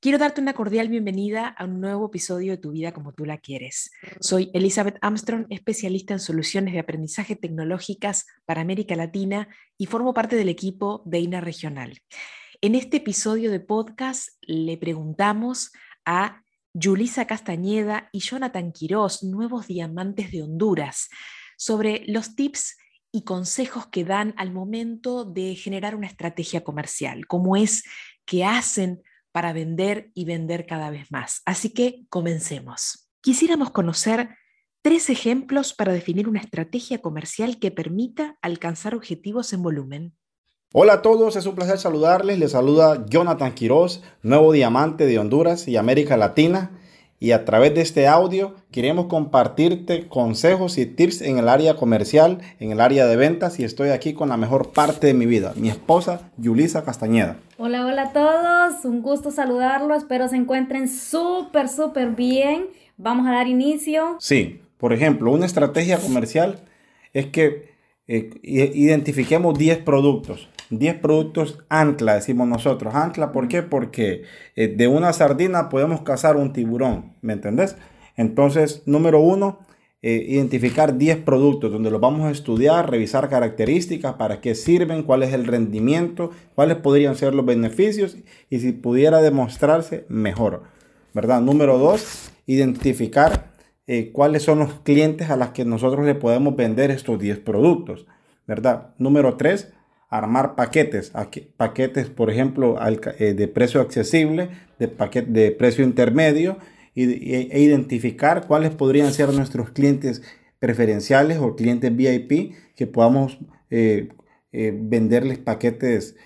Quiero darte una cordial bienvenida a un nuevo episodio de Tu vida como tú la quieres. Soy Elizabeth Armstrong, especialista en soluciones de aprendizaje tecnológicas para América Latina y formo parte del equipo de INA Regional. En este episodio de podcast le preguntamos a Julisa Castañeda y Jonathan Quirós, nuevos diamantes de Honduras, sobre los tips y consejos que dan al momento de generar una estrategia comercial, cómo es que hacen para vender y vender cada vez más. Así que comencemos. Quisiéramos conocer tres ejemplos para definir una estrategia comercial que permita alcanzar objetivos en volumen. Hola a todos, es un placer saludarles. Les saluda Jonathan Quiroz, nuevo diamante de Honduras y América Latina y a través de este audio queremos compartirte consejos y tips en el área comercial, en el área de ventas y estoy aquí con la mejor parte de mi vida, mi esposa Yulisa Castañeda. Hola, hola a todos, un gusto saludarlos, espero se encuentren súper, súper bien. Vamos a dar inicio. Sí, por ejemplo, una estrategia comercial es que eh, identifiquemos 10 productos 10 productos ancla, decimos nosotros. Ancla, ¿por qué? Porque eh, de una sardina podemos cazar un tiburón, ¿me entendés? Entonces, número uno, eh, identificar 10 productos donde los vamos a estudiar, revisar características, para qué sirven, cuál es el rendimiento, cuáles podrían ser los beneficios y si pudiera demostrarse mejor, ¿verdad? Número dos, identificar eh, cuáles son los clientes a los que nosotros le podemos vender estos 10 productos, ¿verdad? Número tres, armar paquetes, paquetes por ejemplo eh, de precio accesible, de, paquete, de precio intermedio e identificar cuáles podrían ser nuestros clientes preferenciales o clientes VIP que podamos eh, eh, venderles paquetes,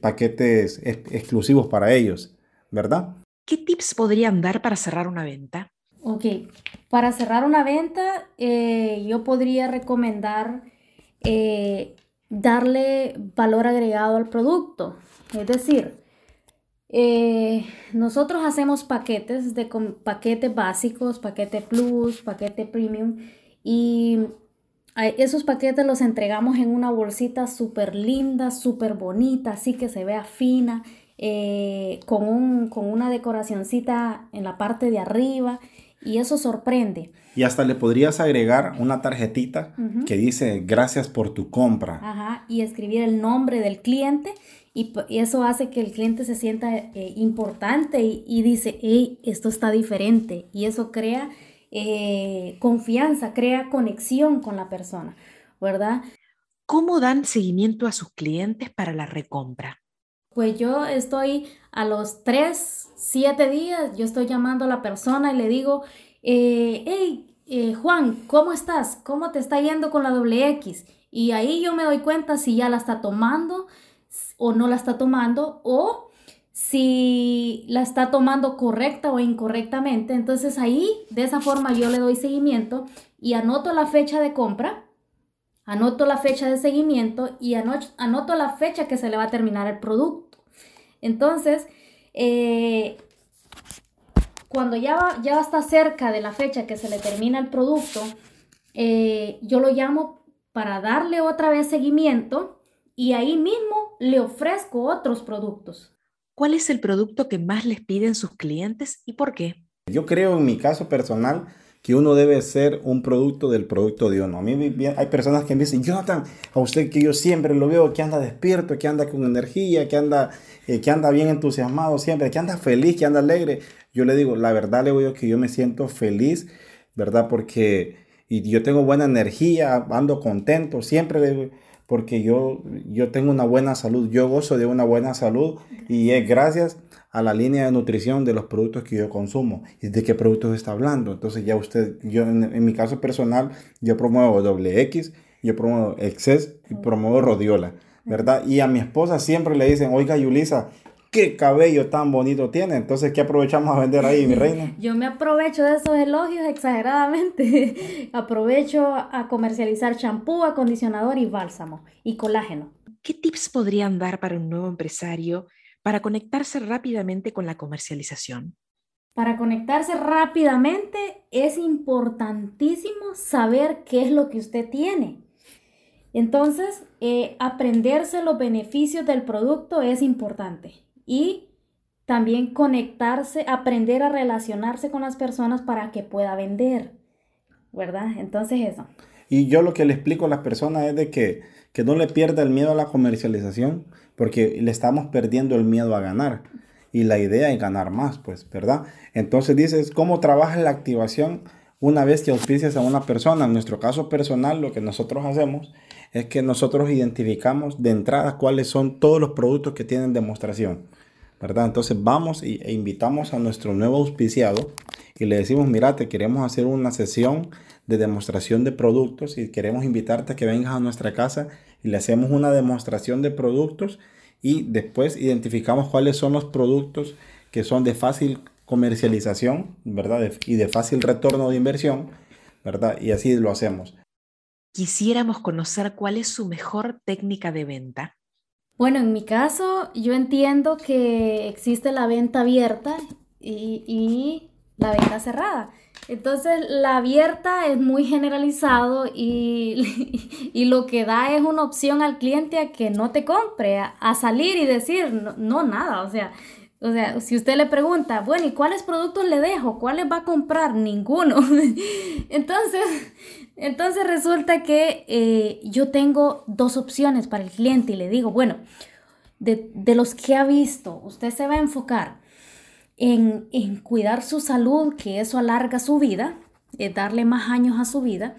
paquetes exclusivos para ellos, ¿verdad? ¿Qué tips podrían dar para cerrar una venta? Ok, para cerrar una venta yo podría recomendar darle valor agregado al producto. Es decir, eh, nosotros hacemos paquetes de paquetes básicos, paquete plus, paquete premium y esos paquetes los entregamos en una bolsita súper linda, súper bonita, así que se vea fina, eh, con, un, con una decoracioncita en la parte de arriba y eso sorprende. Y hasta le podrías agregar una tarjetita que dice gracias por tu compra. Ajá, y escribir el nombre del cliente y, eso hace que el cliente se sienta eh, importante y, dice, hey, esto está diferente. Y eso crea eh, confianza, crea conexión con la persona, ¿verdad? ¿Cómo dan seguimiento a sus clientes para la recompra? Pues yo estoy a los 3, 7 días, yo estoy llamando a la persona y le digo, eh, hey, eh, Juan, ¿cómo estás? ¿Cómo te está yendo con la doble X? Y ahí yo me doy cuenta si ya la está tomando o no la está tomando o si la está tomando correcta o incorrectamente. Entonces ahí, de esa forma, yo le doy seguimiento y anoto la fecha de compra Anoto la fecha de seguimiento y anoto la fecha que se le va a terminar el producto. Entonces, eh, cuando ya, ya está cerca de la fecha que se le termina el producto, eh, yo lo llamo para darle otra vez seguimiento y ahí mismo le ofrezco otros productos. ¿Cuál es el producto que más les piden sus clientes y por qué? Yo creo en mi caso personal que uno debe ser un producto del producto de uno. A mí hay personas que me dicen, Jonathan, a usted que yo siempre lo veo que anda despierto, que anda con energía, que anda, eh, que anda bien entusiasmado siempre, que anda feliz, que anda alegre. Yo le digo, la verdad le digo que yo me siento feliz, ¿verdad? Porque y yo tengo buena energía, ando contento, siempre porque yo, yo tengo una buena salud, yo gozo de una buena salud y es gracias a la línea de nutrición de los productos que yo consumo y de qué productos está hablando. Entonces ya usted, yo en, mi caso personal, yo promuevo doble X, yo promuevo Excess y promuevo Rodiola, ¿verdad? Y a mi esposa siempre le dicen, oiga Yulisa, qué cabello tan bonito tiene. Entonces, ¿qué aprovechamos a vender ahí, mi reina? Yo me aprovecho de esos elogios exageradamente. aprovecho a comercializar champú, acondicionador y bálsamo y colágeno. ¿Qué tips podrían dar para un nuevo empresario para conectarse rápidamente con la comercialización? Para conectarse rápidamente es importantísimo saber qué es lo que usted tiene. Entonces, eh, aprenderse los beneficios del producto es importante y también conectarse, aprender a relacionarse con las personas para que pueda vender, ¿verdad? Entonces eso. Y yo lo que le explico a las personas es de que, que no le pierda el miedo a la comercialización, porque le estamos perdiendo el miedo a ganar. Y la idea es ganar más, pues, ¿verdad? Entonces dices, ¿cómo trabaja la activación una vez que auspicias a una persona? En nuestro caso personal, lo que nosotros hacemos es que nosotros identificamos de entrada cuáles son todos los productos que tienen demostración. ¿verdad? Entonces vamos e invitamos a nuestro nuevo auspiciado y le decimos, mira, te queremos hacer una sesión de demostración de productos y queremos invitarte a que vengas a nuestra casa y le hacemos una demostración de productos y después identificamos cuáles son los productos que son de fácil comercialización, ¿verdad? y de fácil retorno de inversión, ¿verdad? Y así lo hacemos. Quisiéramos conocer cuál es su mejor técnica de venta. Bueno, en mi caso, yo entiendo que existe la venta abierta y, la venta cerrada. Entonces, la abierta es muy generalizado y, y, lo que da es una opción al cliente a que no te compre, a, salir y decir, no, no, nada, o sea, o sea, si usted le pregunta, bueno, ¿y cuáles productos le dejo? ¿Cuáles va a comprar? Ninguno. Entonces, entonces resulta que eh, yo tengo dos opciones para el cliente y le digo, bueno, de, los que ha visto, usted se va a enfocar en, cuidar su salud, que eso alarga su vida, es darle más años a su vida,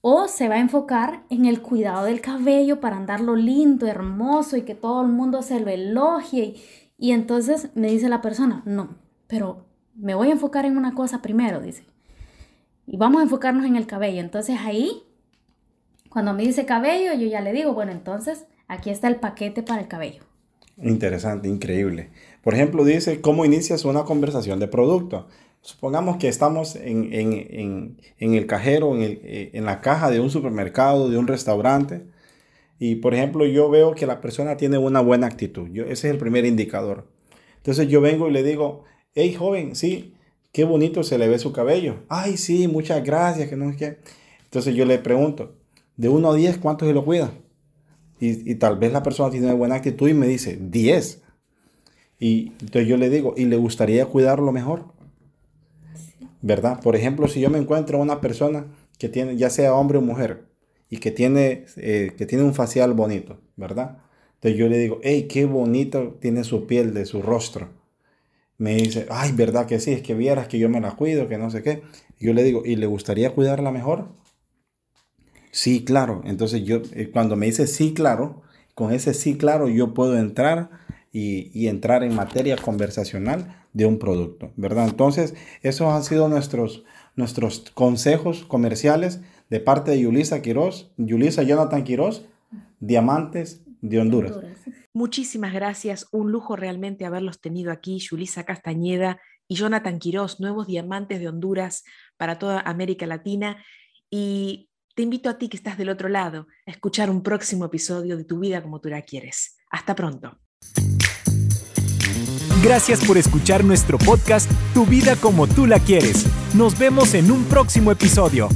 o se va a enfocar en el cuidado del cabello para andarlo lindo, hermoso y que todo el mundo se lo elogie. Y entonces me dice la persona, no, pero me voy a enfocar en una cosa primero, dice y vamos a enfocarnos en el cabello. Entonces ahí, cuando me dice cabello, yo ya le digo, bueno, entonces aquí está el paquete para el cabello. Interesante, increíble. Por ejemplo, dice, ¿cómo inicias una conversación de producto? Supongamos que estamos en, el cajero, en, eh, en la caja de un supermercado, de un restaurante. Y por ejemplo, yo veo que la persona tiene una buena actitud. Yo, ese es el primer indicador. Entonces yo vengo y le digo, hey joven, sí, qué bonito se le ve su cabello. Ay, sí, muchas gracias, que no es que. Entonces yo le pregunto, de 1 a 10, ¿cuánto se lo cuida? Y, tal vez la persona tiene buena actitud y me dice, 10. Y entonces yo le digo, ¿y le gustaría cuidarlo mejor? ¿Verdad? Por ejemplo, si yo me encuentro una persona que tiene, ya sea hombre o mujer, y que tiene, eh, que tiene un facial bonito, ¿verdad? Entonces yo le digo, hey, qué bonito tiene su piel de su rostro me dice, ay, ¿verdad que sí? Es que vieras que yo me la cuido, que no sé qué. Y yo le digo, ¿y le gustaría cuidarla mejor? Sí, claro. Entonces yo, eh, cuando me dice sí, claro, con ese sí, claro, yo puedo entrar y, entrar en materia conversacional de un producto, ¿verdad? Entonces, esos han sido nuestros, nuestros consejos comerciales de parte de Yulisa Quiroz, Yulisa Jonathan Quiroz, Diamantes de Honduras. Muchísimas gracias, un lujo realmente haberlos tenido aquí, Julisa Castañeda y Jonathan Quirós, nuevos diamantes de Honduras para toda América Latina. Y te invito a ti que estás del otro lado a escuchar un próximo episodio de Tu vida como tú la quieres. Hasta pronto. Gracias por escuchar nuestro podcast Tu vida como tú la quieres. Nos vemos en un próximo episodio.